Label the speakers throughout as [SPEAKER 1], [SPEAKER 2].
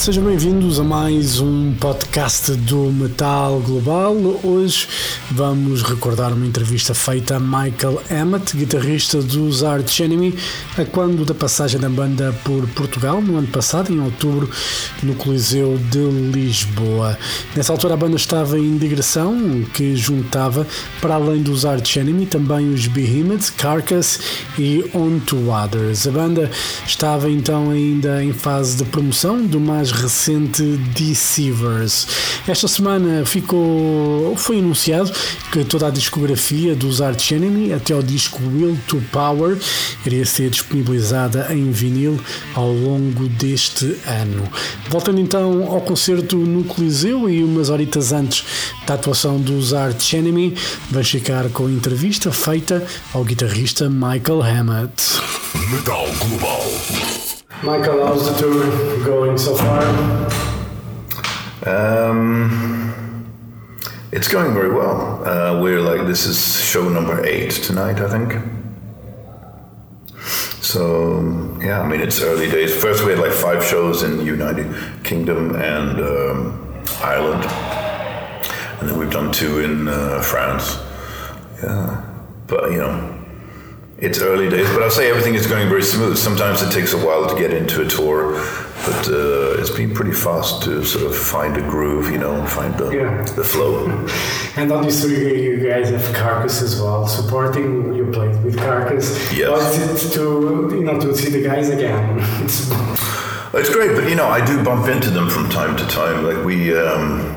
[SPEAKER 1] Sejam bem-vindos a mais um podcast do Metal Global. Hoje vamos recordar uma entrevista feita a Michael Emmett, guitarrista dos Arch Enemy, a quando da passagem da banda por Portugal, no ano passado, em outubro, no Coliseu de Lisboa. Nessa altura a banda estava em digressão, que juntava, para além dos Arch Enemy, também os Behemoth, Carcass e On to Others. A banda estava então ainda em fase de promoção do mais recente Deceivers. Esta semana ficou, foi anunciado que toda a discografia dos Arch Enemy, até o disco Will to Power, iria ser disponibilizada em vinil ao longo deste ano. Voltando então ao concerto no Coliseu e umas horitas antes da atuação dos Arch Enemy, vamos ficar com a entrevista feita ao guitarrista Michael Hammett.
[SPEAKER 2] Metal Global.
[SPEAKER 1] Michael, how's the tour going so far?
[SPEAKER 3] Um, it's going very well. Uh, we're like this is show number eight tonight, I think. So yeah, I mean it's early days. First we had like five shows in the United Kingdom and um, Ireland, and then we've done two in uh, France. Yeah, but you know. It's early days, but I'll say everything is going very smooth. Sometimes it takes a while to get into a tour, but uh, it's been pretty fast to sort of find a groove, you know, find the,
[SPEAKER 1] Yeah.
[SPEAKER 3] the flow.
[SPEAKER 1] And obviously, you guys have Carcass as well, supporting. You played with Carcass.
[SPEAKER 3] Yes.
[SPEAKER 1] It to you know to see the guys again? It's,
[SPEAKER 3] It's great, but you know, I do bump into them from time to time. Like we, um,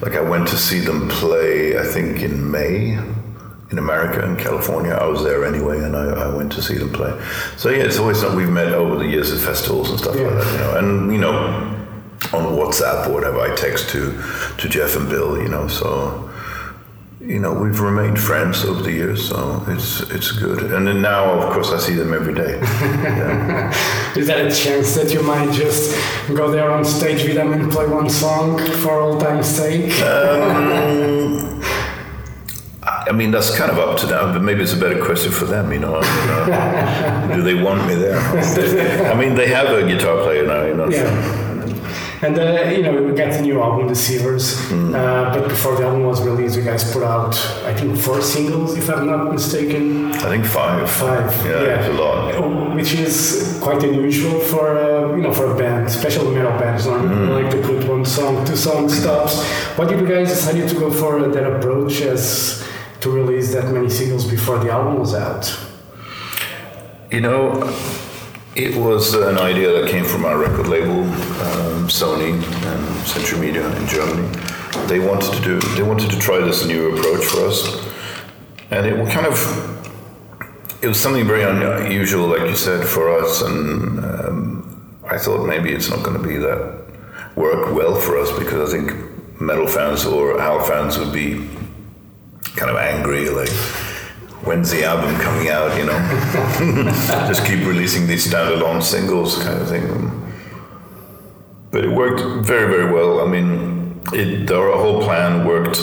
[SPEAKER 3] like I went to see them play. I think in May in America in California. I was there anyway, and I, I went to see them play. So yeah, it's always something we've met over the years at festivals and stuff
[SPEAKER 1] Yeah.
[SPEAKER 3] like that. You know, and you know, on WhatsApp or whatever, I text to to Jeff and Bill. You know, so. You know, we've remained friends over the years, so it's it's good. And then now, of course, I see them every day.
[SPEAKER 1] is there a chance that you might just go there on stage with them and play one song for all time's sake?
[SPEAKER 3] Um, I mean, that's kind of up to them, but maybe it's a better question for them, you know. I mean, uh, do they want me there? I mean, they have a guitar player now, you know.
[SPEAKER 1] yeah. And uh, you know, we got the new album, Deceivers.
[SPEAKER 3] Mm.
[SPEAKER 1] Uh, but before the album was released, you guys put out, I think, four singles, if I'm not mistaken.
[SPEAKER 3] I think five.
[SPEAKER 1] Five.
[SPEAKER 3] Yeah, it's a lot.
[SPEAKER 1] Uh, Which is quite unusual for uh, you know for a band, especially metal bands. Normally
[SPEAKER 3] Mm-hmm.
[SPEAKER 1] like to put one song, two song stops. Why did you guys decided to go for that approach as to release that many singles before the album was out?
[SPEAKER 3] You know, it was an idea that came from our record label, um, Sony and Century Media in Germany. They wanted to do, they wanted to try this new approach for us, and it was kind of, it was something very unusual, like you said, for us. And um, I thought maybe it's not going to be that work well for us because I think metal fans or our fans would be kind of angry, like. When's the album coming out? You know, just keep releasing these standalone singles kind of thing. But it worked very, very well. I mean, it, our whole plan worked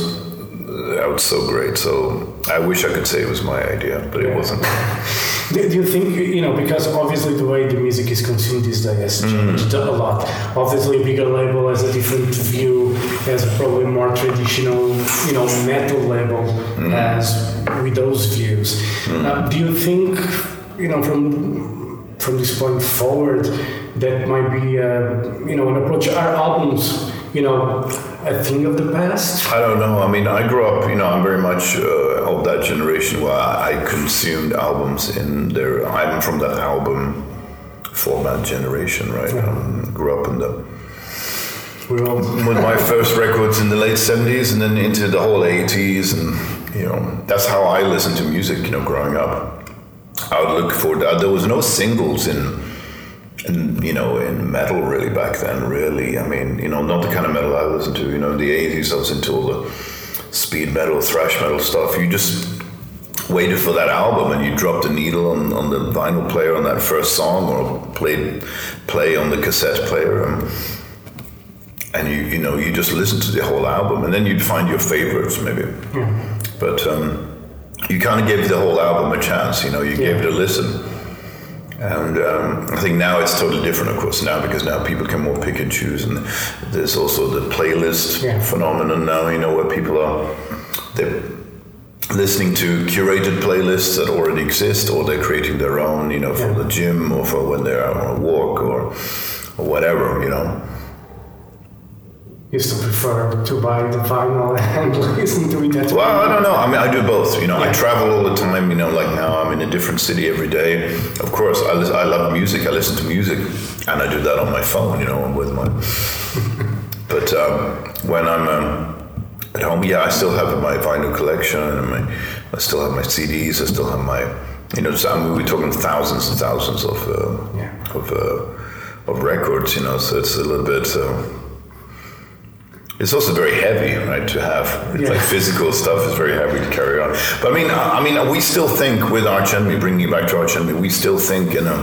[SPEAKER 3] out so great. So I wish I could say it was my idea, but it wasn't.
[SPEAKER 1] Do, you think you know because obviously the way the music is consumed these days has mm-hmm. changed a lot. Obviously, a bigger label has a different view, has probably more traditional, you know, metal label mm-hmm. as with those views. Mm-hmm. Uh, do you think you know from from this point forward that might be uh, you know an approach? Our albums, you know, a thing of the past.
[SPEAKER 3] I don't know. I mean, I grew up, you know, I'm very much uh, of that generation where I consumed albums in their. I'm from that album format generation, right? Um, grew up in the with my first records in the late 70s and then into the whole 80s and you know that's how i listened to music you know growing up i would look for that there was no singles in in you know in metal really back then really. I mean you know not the kind of metal i listened to you know in the 80s i was into all the speed metal thrash metal stuff. You just waited for that album and you dropped the needle on, on the vinyl player on that first song or played play on the cassette player and and you you know you just listen to the whole album and then you'd find your favorites maybe. But um, you kind of gave the whole album a chance. You know, you gave it a listen. And um, I think now it's totally different, of course, now because now people can more pick and choose, and there's also the playlist
[SPEAKER 1] Yeah.
[SPEAKER 3] phenomenon now. You know, where people are they're listening to curated playlists that already exist, or they're creating their own. You know, for
[SPEAKER 1] Yeah.
[SPEAKER 3] the gym or for when they're on a walk or or whatever. You know.
[SPEAKER 1] Used to prefer to buy the vinyl and listen to it at
[SPEAKER 3] Well, I don't know. I mean, I do both. You know, I travel all the time. You know, like now I'm in a different city every day. Of course, I, lis- I love music. I listen to music, and I do that on my phone. You know, with my. but um, when I'm um, at home, yeah, I still have my vinyl collection, and my, I still have my CDs. I still have my, you know, so, I mean, we're talking thousands and thousands of uh,
[SPEAKER 1] Yeah.
[SPEAKER 3] of uh, of records. You know, so it's a little bit. Uh, it's also very heavy, right? To have It's
[SPEAKER 1] Yeah.
[SPEAKER 3] like physical stuff is very heavy to carry on. But I mean, I I mean, we still think with Arch Enemy, bringing it back to Arch Enemy, we still think in a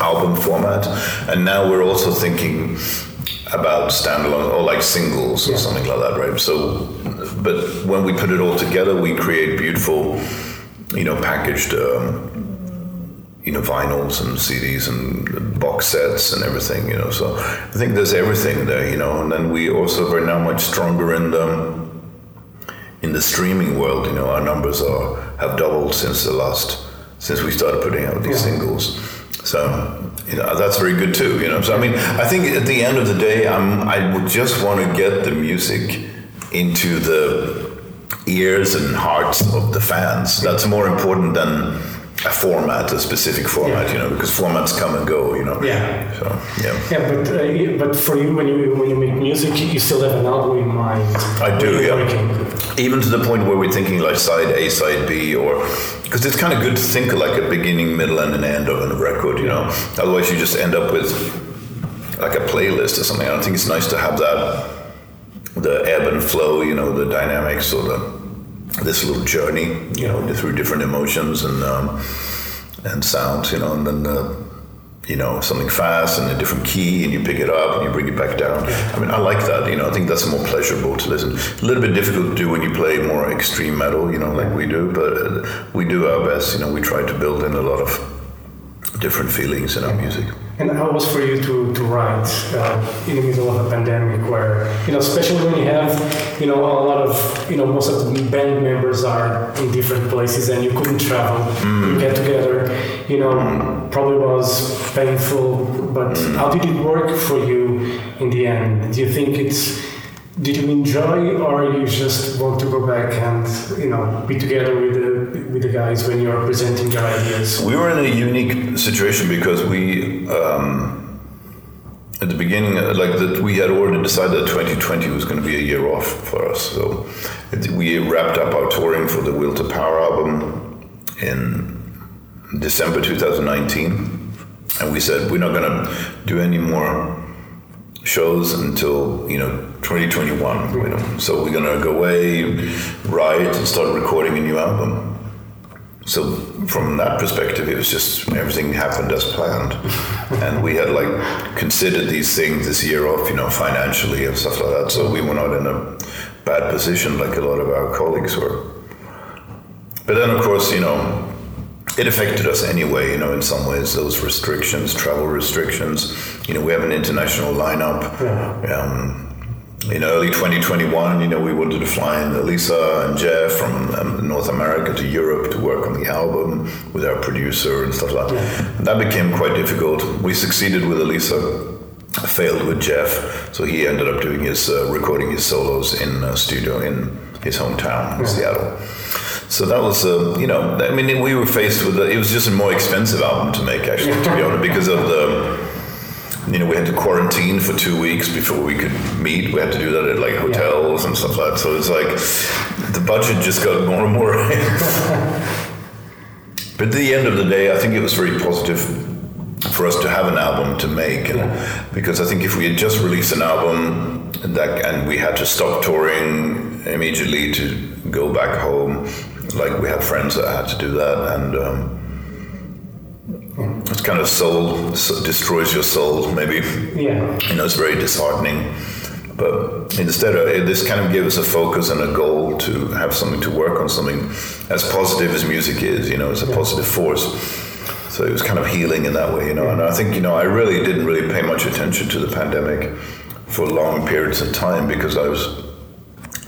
[SPEAKER 3] album format, and now we're also thinking about standalone or like singles or something like that, right? So, but when we put it all together, we create beautiful, you know, packaged. Um, you know, vinyls and CDs and box sets and everything, you know. So I think there's everything there, you know. And then we also are now much stronger in the in the streaming world. You know, our numbers are have doubled since the last since we started putting out these
[SPEAKER 1] Yeah.
[SPEAKER 3] singles. So you know that's very good too. You know, so I mean, I think at the end of the day, I'm I would just want to get the music into the ears and hearts of the fans. That's more important than a format, a specific format.
[SPEAKER 1] Yeah.
[SPEAKER 3] You know, because formats come and go. You know.
[SPEAKER 1] Yeah.
[SPEAKER 3] So yeah.
[SPEAKER 1] Yeah, but uh, but for you, when you when you make music, you still have an album in mind.
[SPEAKER 3] I do, yeah.
[SPEAKER 1] working.
[SPEAKER 3] even to the point where we're thinking like side A, side B, or because it's kind of good to think of like a beginning, middle, and an end of a record, you know. Otherwise, you just end up with like a playlist or something. I don't think it's nice to have that the ebb and flow, you know, the dynamics or the this little journey, you know, through different emotions and um, and sounds, you know, and then. Uh, you know, something fast and a different key, and you pick it up and you bring it back down. I mean, I like that. You know, I think that's more pleasurable to listen. A little bit difficult to do when you play more extreme metal, you know, like we do. But we do our best. You know, we try to build in a lot of different feelings in our music.
[SPEAKER 1] And how was for you to, to write uh, in the middle of a pandemic where, you know, especially when you have, you know, a lot of, you know, most of the band members are in different places and you couldn't travel, you get together, you know, probably was painful, but how did it work for you in the end? Do you think it's, did you enjoy or you just want to go back and, you know, be together with the, with the guys when you're presenting your ideas?
[SPEAKER 3] We were in a unique situation because we, um, at the beginning, uh, like that, we had already decided that 2020 was going to be a year off for us. So we wrapped up our touring for the Will to Power album in December 2019, and we said we're not going to do any more shows until you know 2021 you know. so we're gonna go away write and start recording a new album. So from that perspective it was just everything happened as planned. And we had like considered these things this year off you know financially and stuff like that. So we were not in a bad position like a lot of our colleagues were. But then of course you know it affected us anyway, you know, in some ways, those restrictions, travel restrictions. You know, we have an international lineup. Um, in early 2021, you know, we wanted to fly in Elisa and Jeff from um, North America to Europe to work on the album with our producer and stuff like that. And that became quite difficult. We succeeded with Elisa, failed with Jeff, so he ended up doing his uh, recording his solos in a studio in his hometown, in Seattle. So that was, uh, you know, I mean, we were faced with, a, it was just a more expensive album to make, actually, to be honest, because of the, you know, we had to quarantine for two weeks before we could meet. We had to do that at like hotels and stuff like that. So it's like the budget just got more and more. but at the end of the day, I think it was very positive for us to have an album to make, and because I think if we had just released an album that and we had to stop touring immediately to go back home, like we had friends that had to do that, and. Um, it's kind of soul so destroys your soul maybe
[SPEAKER 1] Yeah.
[SPEAKER 3] you know it's very disheartening But instead, of, this kind of gave us a focus and a goal to have something to work on, something as positive as music is. You know, it's a positive force. So it was kind of healing in that way, you know. And I think, you know, I really didn't really pay much attention to the pandemic for long periods of time because I was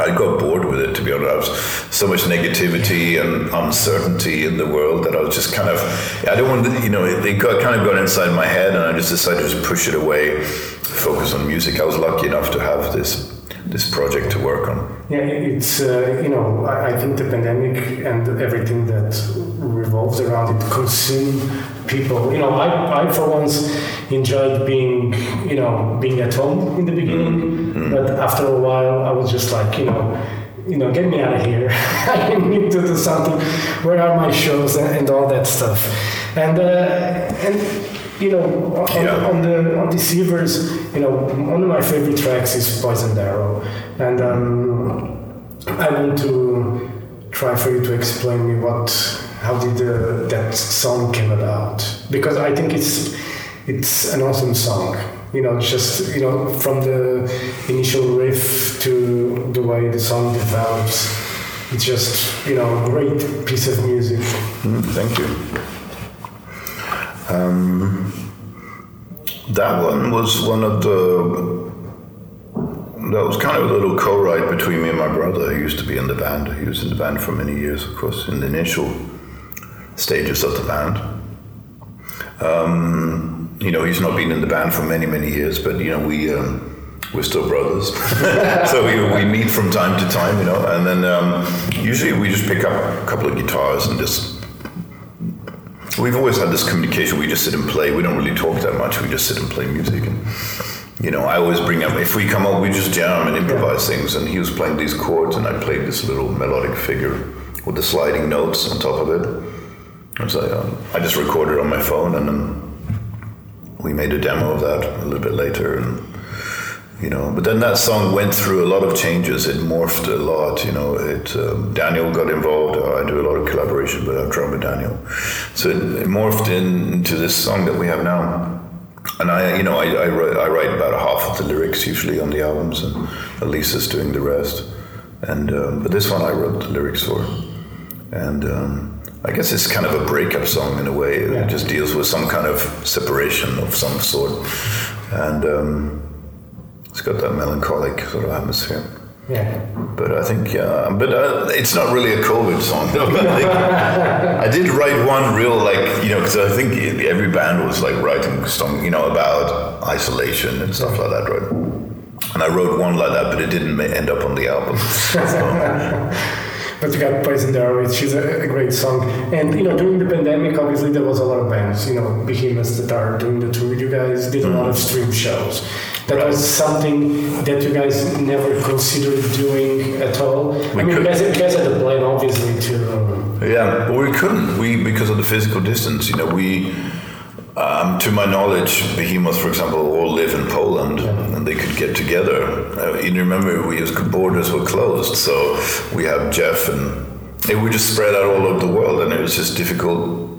[SPEAKER 3] I got bored with it, to be honest. I was so much negativity and uncertainty in the world that I was just kind of, I don't want to, you know, it, it got, kind of got inside my head and I just decided to just push it away, focus on music. I was lucky enough to have this this project to work on.
[SPEAKER 1] Yeah, it's, uh, you know, I, I, think the pandemic and everything that revolves around it consume people. You know, I, I for once enjoyed being, you know, being at home in the beginning, mm-hmm. but after a while I was just like, you know, you know, get me out of here. I need to do something. Where are my shows and, and all that stuff? And uh, and you know, on, yeah. on, the on Deceivers, you know, one of my favorite tracks is Poison Arrow, and um, I want to try for you to explain me what, how did the, that song came about? Because I think it's it's an awesome song. You know, just you know, from the initial riff to the way the song develops, it's just you know, a great piece of music.
[SPEAKER 3] Mm, thank you. Um, that one was one of the. That was kind of a little co-write between me and my brother. He used to be in the band. He was in the band for many years, of course, in the initial stages of the band. Um, you know, he's not been in the band for many, many years, but you know, we um, we're still brothers. so we, we meet from time to time, you know, and then um, usually we just pick up a couple of guitars and just we've always had this communication. We just sit and play. We don't really talk that much. We just sit and play music. And you know, I always bring up if we come up, we just jam and improvise things. And he was playing these chords, and I played this little melodic figure with the sliding notes on top of it. And so um, I just recorded on my phone, and then we made a demo of that a little bit later. And you know but then that song went through a lot of changes. It morphed a lot you know. It um, daniel got involved. I do a lot of collaboration with our drummer daniel. So it, it, morphed into this song that we have now. And i you know I, I, write, I write about half of the lyrics usually on the albums and elisa's doing the rest. And um, but this one i wrote the lyrics for. And um, I guess it's kind of a breakup song in a way. It yeah. just deals with some kind of separation of some sort, and um, it's got that melancholic sort of atmosphere.
[SPEAKER 1] Yeah.
[SPEAKER 3] But I think, yeah, but uh, it's not really a COVID song. I, I, did write one real, like, you know, because I think every band was like writing song, you know, about isolation and stuff like that, right? And I wrote one like that, but it didn't end up on the album. So.
[SPEAKER 1] But you got Poisoned Arrow, which is a, a, great song. And you know, during the pandemic, obviously there was a lot of bands, you know, behemoths that are doing the tour. You guys did a lot of stream shows. That right. was something that you guys never considered doing at all. We I mean, you guys, you guys had a plan, obviously, to.
[SPEAKER 3] Um, yeah, but we couldn't. We because of the physical distance. You know, we um, to my knowledge, behemoths, for example, all live in Poland, yeah. and they could get together. Uh, you remember, we borders were closed, so we have Jeff, and it would just spread out all over the world, and it was just difficult.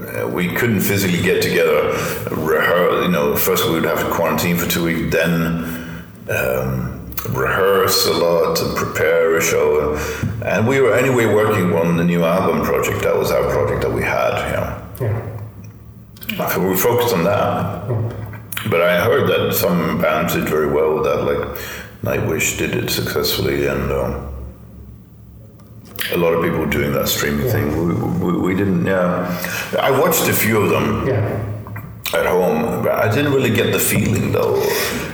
[SPEAKER 3] Uh, we couldn't physically get together. Rehearse, you know, first we would have to quarantine for two weeks, then um, rehearse a lot and prepare a show, and we were anyway working on the new album project. That was our project that we had. You know. Yeah. We focused on that. But I heard that some bands did very well with that, like Nightwish did it successfully, and um, a lot of people doing that streaming yeah. thing. We, we, we, didn't, yeah. I watched a few of them yeah. at home, but I didn't really get the feeling though.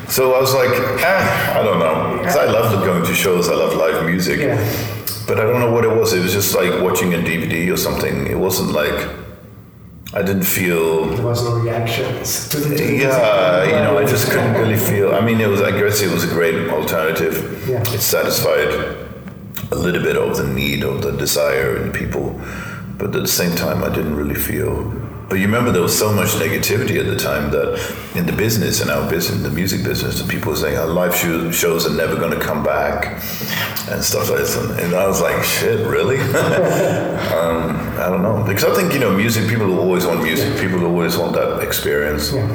[SPEAKER 3] So I was like, eh, I don't know. Because I love going to shows, I love live music. Yeah. But I don't know what it was. It was just like watching a DVD or something. It wasn't like I didn't feel.
[SPEAKER 1] There was no reactions.
[SPEAKER 3] to the Yeah, you know, I just couldn't really feel. I mean, it was. I guess it was a great alternative.
[SPEAKER 1] Yeah.
[SPEAKER 3] It satisfied a little bit of the need of the desire in people, but at the same time, I didn't really feel you remember there was so much negativity at the time that in the business, in our business, the music business, the people were saying, oh, live shows are never going to come back and stuff like this. And I was like, shit, really? um, I don't know. Because I think, you know, music, people always want music. People always want that experience.
[SPEAKER 1] Yeah.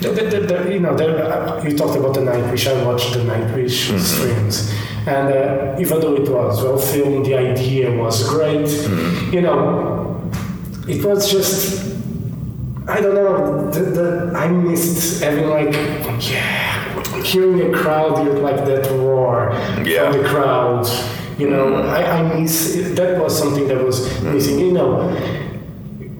[SPEAKER 1] The, the, the, you know, uh, you talked about the Nightwish. I watched the Nightwish
[SPEAKER 3] Mm-hmm.
[SPEAKER 1] streams, and uh, even though it was well filmed, the idea was great.
[SPEAKER 3] Mm-hmm.
[SPEAKER 1] You know, it was just. I don't know. The, the, I missed having like, yeah, hearing a crowd with like that roar
[SPEAKER 3] Yeah.
[SPEAKER 1] from the crowd. You know, I, I miss that was something that was missing. You know,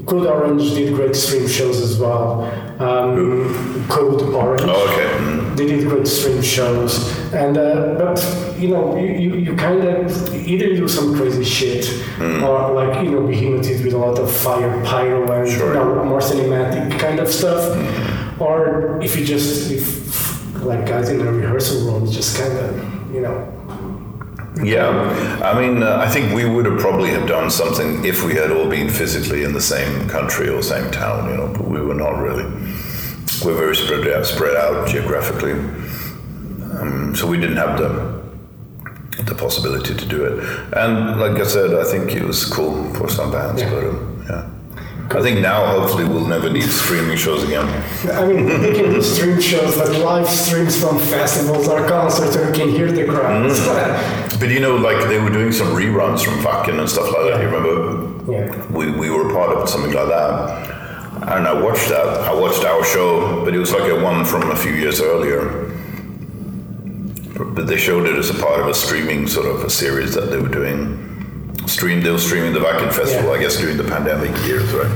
[SPEAKER 1] Code Orange did great stream shows as well. Um, Code Orange.
[SPEAKER 3] Oh, okay. Mm.
[SPEAKER 1] They did great stream shows, and uh, but you know you, you, you kind of either do some crazy shit or like you know behemoth it with a lot of fire, pyro, and
[SPEAKER 3] Sure.
[SPEAKER 1] you know more cinematic kind of stuff, or if you just if like guys in a rehearsal room just kind of you know
[SPEAKER 3] Yeah, I mean, uh, I think we would have probably have done something if we had all been physically in the same country or same town, you know. But we were not really. We're very spread out, spread out geographically, um, so we didn't have the the possibility to do it. And like I said, I think it was cool for some bands,
[SPEAKER 1] Yeah.
[SPEAKER 3] but um, yeah. I think now hopefully we'll never need streaming shows again.
[SPEAKER 1] I mean, we can do stream shows, but live streams from festivals or concerts, and we can hear the crowds.
[SPEAKER 3] But you know, like they were doing some reruns from Wacken and stuff like that. You remember?
[SPEAKER 1] yeah.
[SPEAKER 3] we, we were part of something like that. And I watched that. I watched our show, but it was like a one from a few years earlier. But they showed it as a part of a streaming sort of a series that they were doing. Stream, they were streaming the Wacken Festival,
[SPEAKER 1] Yeah.
[SPEAKER 3] I guess, during the pandemic years, right?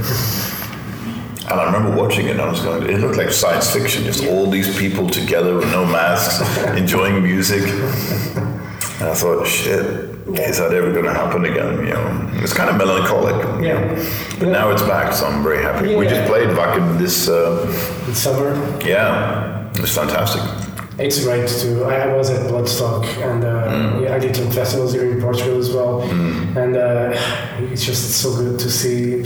[SPEAKER 3] And I remember watching it, and I was going, it looked like science fiction, just all these people together with no masks, enjoying music. And I thought, shit, is that ever going to happen again? You know, it's kind of melancholic.
[SPEAKER 1] Yeah.
[SPEAKER 3] But now it's back, so I'm very happy. We
[SPEAKER 1] Yeah.
[SPEAKER 3] just played back in this, uh,
[SPEAKER 1] summer,
[SPEAKER 3] yeah, it was fantastic.
[SPEAKER 1] It's great too. I, was at Bloodstock and uh, yeah, I did some festivals here in Portugal as well, and uh, it's just so good to see.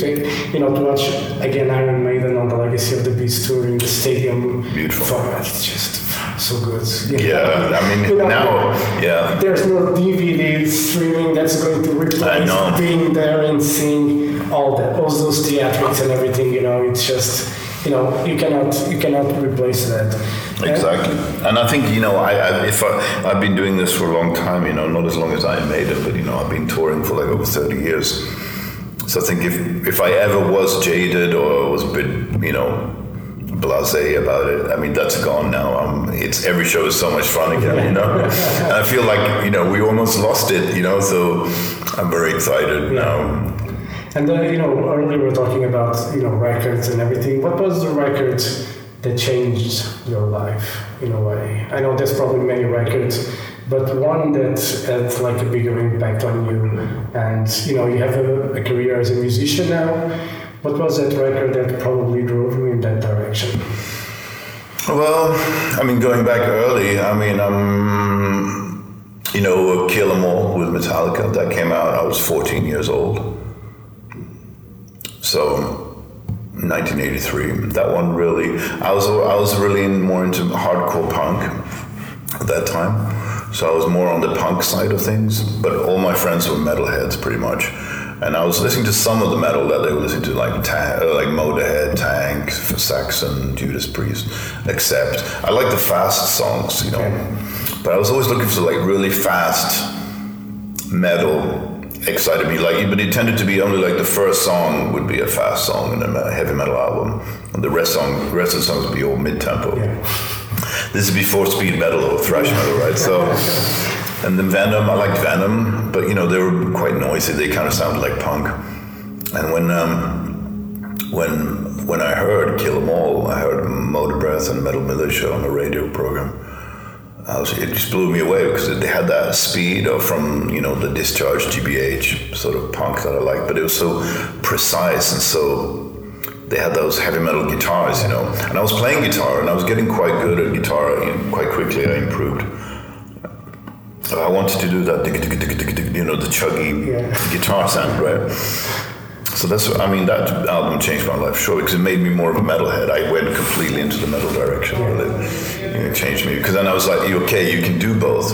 [SPEAKER 1] You know, to watch again Iron Maiden on the Legacy of the Beast tour in the stadium
[SPEAKER 3] Beautiful.
[SPEAKER 1] format. It's just so good.
[SPEAKER 3] Yeah, I mean, now, yeah,
[SPEAKER 1] There's no DVD streaming that's going to replace being there and seeing all that, all those theatrics and everything. You know, it's just, you know, you cannot, you cannot replace that.
[SPEAKER 3] exactly. And I think, you know, I, I if I, I've been doing this for a long time, you know, not as long as I made it, but, you know, I've been touring for like over 30 years. So I think if, if I ever was jaded or was a bit, you know, blasé about it. I mean, that's gone now. Um, it's every show is so much fun again, you know. and I feel like you know we almost lost it, you know. So I'm very excited now.
[SPEAKER 1] And then, you know, earlier we were talking about, you know, records and everything. What was the record that changed your life in a way? I know there's probably many records, but one that had like a bigger impact on you. And, you know, you have a, a career as a musician now. What was that record that probably drove you in that direction?
[SPEAKER 3] Well, I mean, going back early, I mean, um, you know, Kill 'Em All with Metallica that came out. I was 14 years old. So, 1983. That one really. I was I was really more into hardcore punk at that time. So I was more on the punk side of things. But all my friends were metalheads, pretty much. And I was listening to some of the metal that they were listening to, like uh, like Motorhead, Tank, Saxon, Judas Priest. Except I like the fast songs, you know. But I was always looking for like really fast metal. Excited me like but it tended to be only like the first song would be a fast song in a heavy metal album. And the rest song the rest of the songs would be all mid-tempo. This is before speed metal or thrash metal right? So and then venom i liked venom but you know they were quite noisy they kind of sounded like punk and when um when when i heard kill 'em all i heard Motorbreath and metal militia on the radio program was, it just blew me away because they had that speed of from you know the discharge GBH sort of punk that I like, but it was so precise and so they had those heavy metal guitars, you know. And I was playing guitar and I was getting quite good at guitar. And quite quickly, I improved. I wanted to do that, you know, the chuggy
[SPEAKER 1] Yeah.
[SPEAKER 3] guitar sound, right? So that's, I mean, that album changed my life, sure, because it made me more of a metalhead. I went completely into the metal direction. Really. You know, it changed me because then I was like, okay, you can do both.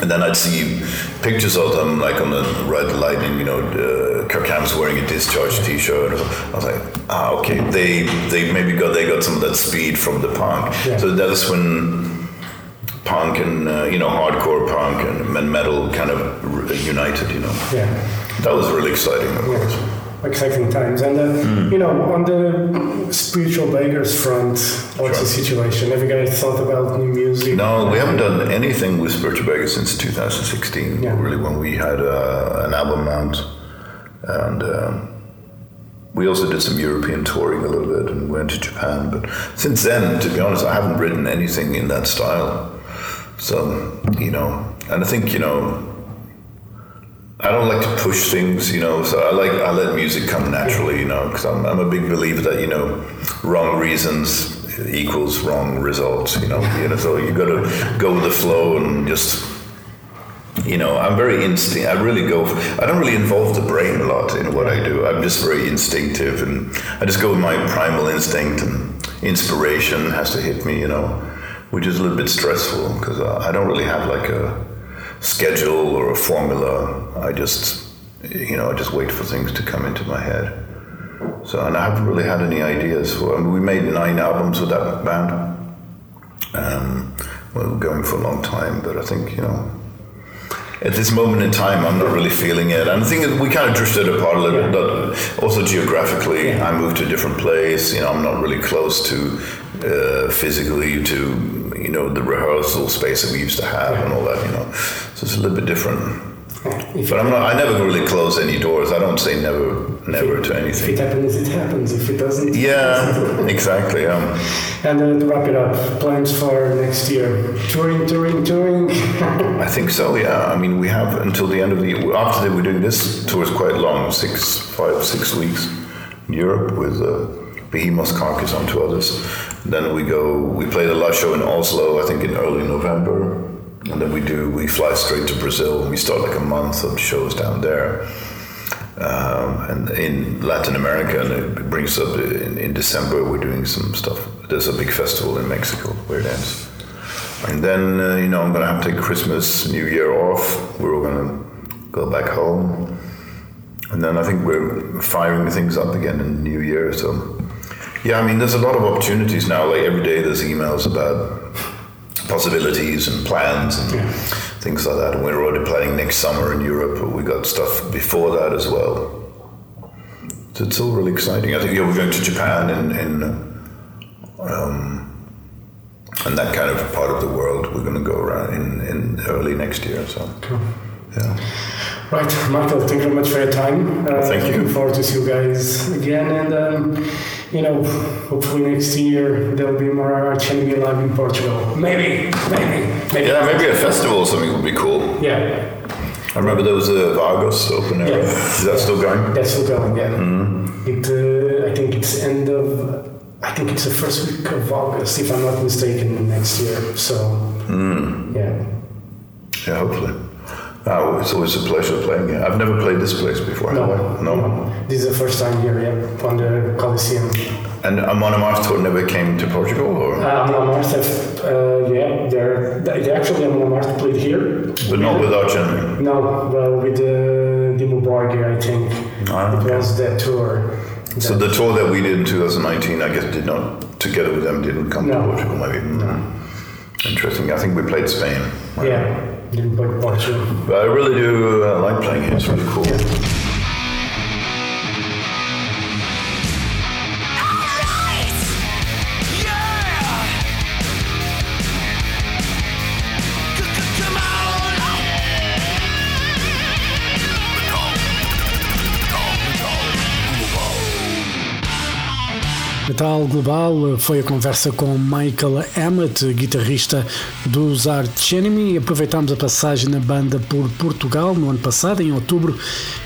[SPEAKER 3] And then I'd see pictures of them, like on the Red Lightning, you know, uh, Kirk wearing a discharge T-shirt. I was like, ah, okay, they they maybe got they got some of that speed from the punk.
[SPEAKER 1] Yeah.
[SPEAKER 3] So that's when punk and uh, you know hardcore punk and and metal kind of united. You know,
[SPEAKER 1] Yeah.
[SPEAKER 3] that was really exciting. Of course.
[SPEAKER 1] Exciting times. And, uh,
[SPEAKER 3] Hmm.
[SPEAKER 1] you know, on the spiritual beggars front, what's the situation? Have you guys thought about new music?
[SPEAKER 3] No, we haven't done anything with Spiritual beggars since 2016.
[SPEAKER 1] Yeah.
[SPEAKER 3] Really, when we had uh, an album out, and um, we also did some European touring a little bit, and went to Japan. But since then, to be honest, I haven't written anything in that style. So you know, and I think you know. I don't like to push things, you know. So I like I let music come naturally, you know, because I'm, I'm a big believer that you know, wrong reasons equals wrong results, you know. You know, so you got to go with the flow and just, you know, I'm very instinct. I really go. I don't really involve the brain a lot in what I do. I'm just very instinctive, and I just go with my primal instinct, and inspiration has to hit me, you know, which is a little bit stressful because I don't really have like a schedule or a formula. I just, you know, I just wait for things to come into my head. So, and I haven't really had any ideas. For, I mean, we made nine albums with that band. Um, well, going for a long time, but I think you know, at this moment in time, I'm not really feeling it. And I think we kind of drifted apart a little bit, but also geographically, I moved to a different place. You know, I'm not really close to uh, physically to you know the rehearsal space that we used to have and all that. You know, so it's a little bit different.
[SPEAKER 1] If,
[SPEAKER 3] But I'm not. I never really close any doors. I don't say never, never to
[SPEAKER 1] if
[SPEAKER 3] anything.
[SPEAKER 1] it happens, it happens. If it doesn't,
[SPEAKER 3] Yeah, exactly. Um,
[SPEAKER 1] And uh, to wrap it up, plans for next year? Touring, touring, touring.
[SPEAKER 3] I think so. Yeah. I mean, we have until the end of the year. After that, we're doing this tour is quite long, six, five, six weeks in Europe with uh, Behemoth Carcass Unto Others. Then we go. We play the last show in Oslo, I think, in early November, and then we do. We fly straight to Brazil. and We start like a month of shows down there. Um, and in Latin America, and it brings up in, in December, we're doing some stuff. There's a big festival in Mexico where it ends. And then, uh, you know, I'm going to have to take Christmas, New Year off. We're all going to go back home. And then I think we're firing things up again in New Year. So, yeah, I mean, there's a lot of opportunities now. Like every day, there's emails about possibilities and plans and things like that. And we're already planning next summer in Europe. But we got stuff before that as well. So it's all really exciting. I think yeah, we're going to Japan in, in um, and that kind of part of the world. We're going to go around in, in early next year. So, yeah.
[SPEAKER 1] Right, Michael, thank you very much for your time. Uh,
[SPEAKER 3] Thank you.
[SPEAKER 1] Looking forward to see you guys again. And, um, you know, hopefully next year there'll be more Enemy live in Portugal. Maybe, maybe, maybe.
[SPEAKER 3] Yeah, maybe a festival or something would be cool.
[SPEAKER 1] Yeah,
[SPEAKER 3] I remember there was a Vagos open air.
[SPEAKER 1] Yeah.
[SPEAKER 3] Is that still going?
[SPEAKER 1] that's still going, yeah.
[SPEAKER 3] Mm-hmm.
[SPEAKER 1] It, uh, I think it's end of, I think it's the first week of August, if I'm not mistaken, next year. So,
[SPEAKER 3] Mm.
[SPEAKER 1] yeah.
[SPEAKER 3] Yeah, hopefully. Oh, it's always a pleasure playing here. I've never played this place before. have I?
[SPEAKER 1] no. This is the first time here, yeah, on the Coliseum.
[SPEAKER 3] And Amon Amarth never came to Portugal, or
[SPEAKER 1] Uh, Amon Amarth uh, yeah, they're, they actually Amon Amarth played here.
[SPEAKER 3] but not with Argent.
[SPEAKER 1] No, well, with the Dimmu Borgir, I think.
[SPEAKER 3] Ah,
[SPEAKER 1] it
[SPEAKER 3] okay.
[SPEAKER 1] was that tour.
[SPEAKER 3] So the tour that we did in 2019, I guess, did not together with them didn't come
[SPEAKER 1] No.
[SPEAKER 3] to Portugal. Maybe. Interesting. I think we played Spain.
[SPEAKER 1] Yeah, play
[SPEAKER 3] I really do uh, like playing here. It's really cool.
[SPEAKER 1] Metal Global foi a conversa com Michael Emmett, guitarrista dos Arch Enemy. Aproveitámos a passagem na banda por Portugal no ano passado, em outubro,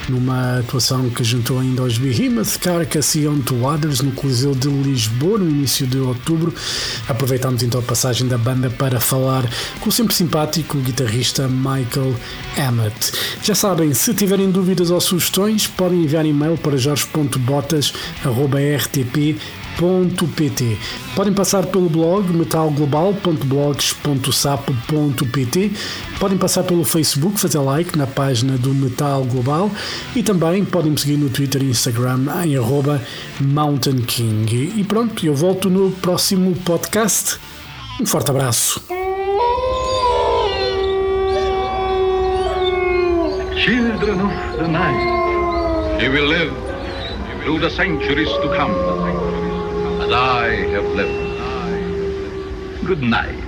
[SPEAKER 1] numa atuação que juntou ainda aos Behemoth, Carcass e On to Others no Coliseu de Lisboa no início de outubro. Aproveitámos então a passagem da banda para falar com o sempre simpático guitarrista Michael Emmett. Já sabem, se tiverem dúvidas ou sugestões, podem enviar e-mail para jorge.botas.rtp metalglobal.pt. Podem passar pelo blog metalglobal.blogs.sapo.pt. Podem passar pelo Facebook, fazer like na página do Metal Global e também podem me seguir no Twitter e Instagram em arroba Mountain King. E pronto, eu volto no próximo podcast. Um forte abraço.
[SPEAKER 4] Children of the night, you will live through the centuries to come, I have lived. Good night.